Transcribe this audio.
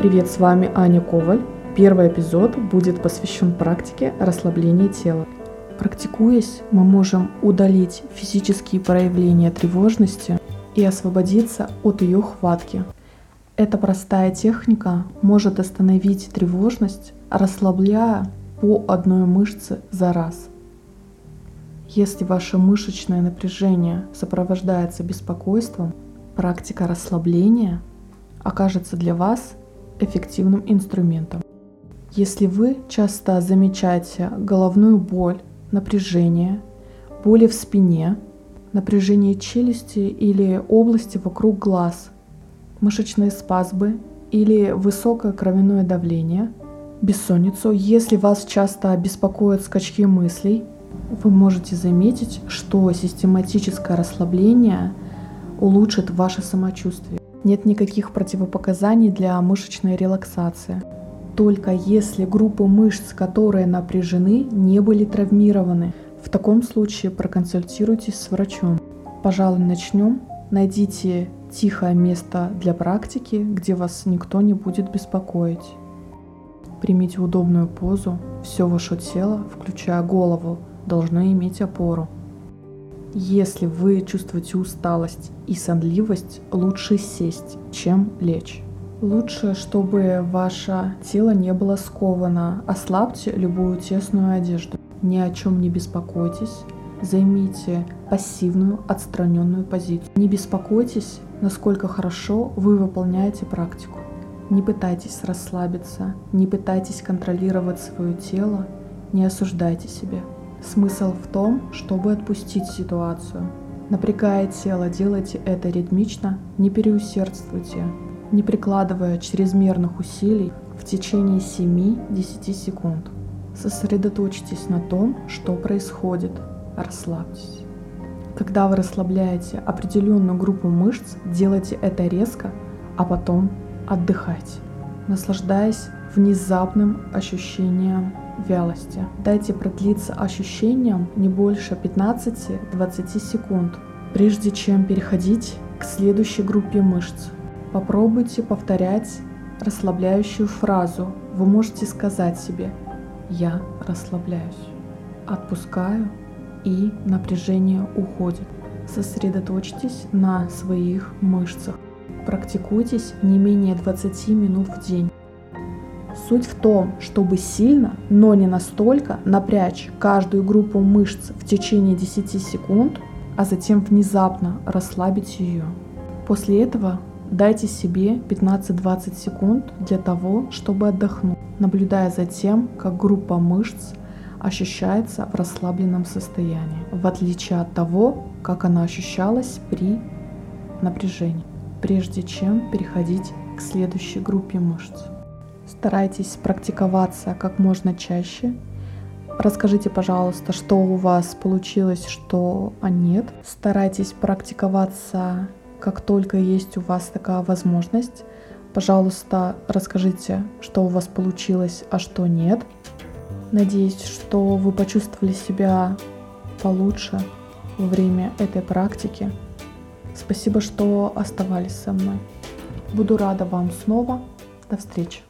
Привет, с вами Аня Коваль. Первый эпизод будет посвящен практике расслабления тела. Практикуясь, мы можем удалить физические проявления тревожности и освободиться от ее хватки. Эта простая техника может остановить тревожность, расслабляя по одной мышце за раз. Если ваше мышечное напряжение сопровождается беспокойством, практика расслабления окажется для вас эффективным инструментом. Если вы часто замечаете головную боль, напряжение, боли в спине, напряжение челюсти или области вокруг глаз, мышечные спазмы или высокое кровяное давление, бессонницу, если вас часто беспокоят скачки мыслей, вы можете заметить, что систематическое расслабление улучшит ваше самочувствие. Нет никаких противопоказаний для мышечной релаксации. Только если группы мышц, которые напряжены, не были травмированы. В таком случае проконсультируйтесь с врачом. Пожалуй, начнем. Найдите тихое место для практики, где вас никто не будет беспокоить. Примите удобную позу. Все ваше тело, включая голову, должно иметь опору. Если вы чувствуете усталость и сонливость, лучше сесть, чем лечь. Лучше, чтобы ваше тело не было сковано. Ослабьте любую тесную одежду. Ни о чем не беспокойтесь. Займите пассивную, отстраненную позицию. Не беспокойтесь, насколько хорошо вы выполняете практику. Не пытайтесь расслабиться, не пытайтесь контролировать свое тело, не осуждайте себя. Смысл в том, чтобы отпустить ситуацию. Напрягая тело, делайте это ритмично, не переусердствуйте, не прикладывая чрезмерных усилий в течение 7-10 секунд. Сосредоточьтесь на том, что происходит. Расслабьтесь. Когда вы расслабляете определенную группу мышц, делайте это резко, а потом отдыхать, наслаждаясь внезапным ощущением вялости. Дайте продлиться ощущениям не больше 15-20 секунд, прежде чем переходить к следующей группе мышц. Попробуйте повторять расслабляющую фразу. Вы можете сказать себе «Я расслабляюсь», «Отпускаю» и напряжение уходит. Сосредоточьтесь на своих мышцах. Практикуйтесь не менее 20 минут в день. Суть в том, чтобы сильно, но не настолько напрячь каждую группу мышц в течение 10 секунд, а затем внезапно расслабить ее. После этого дайте себе 15-20 секунд для того, чтобы отдохнуть, наблюдая за тем, как группа мышц ощущается в расслабленном состоянии, в отличие от того, как она ощущалась при напряжении прежде чем переходить к следующей группе мышц. Старайтесь практиковаться как можно чаще. Расскажите, пожалуйста, что у вас получилось, что а нет. Старайтесь практиковаться, как только есть у вас такая возможность. Пожалуйста, расскажите, что у вас получилось, а что нет. Надеюсь, что вы почувствовали себя получше во время этой практики. Спасибо, что оставались со мной. Буду рада вам снова. До встречи.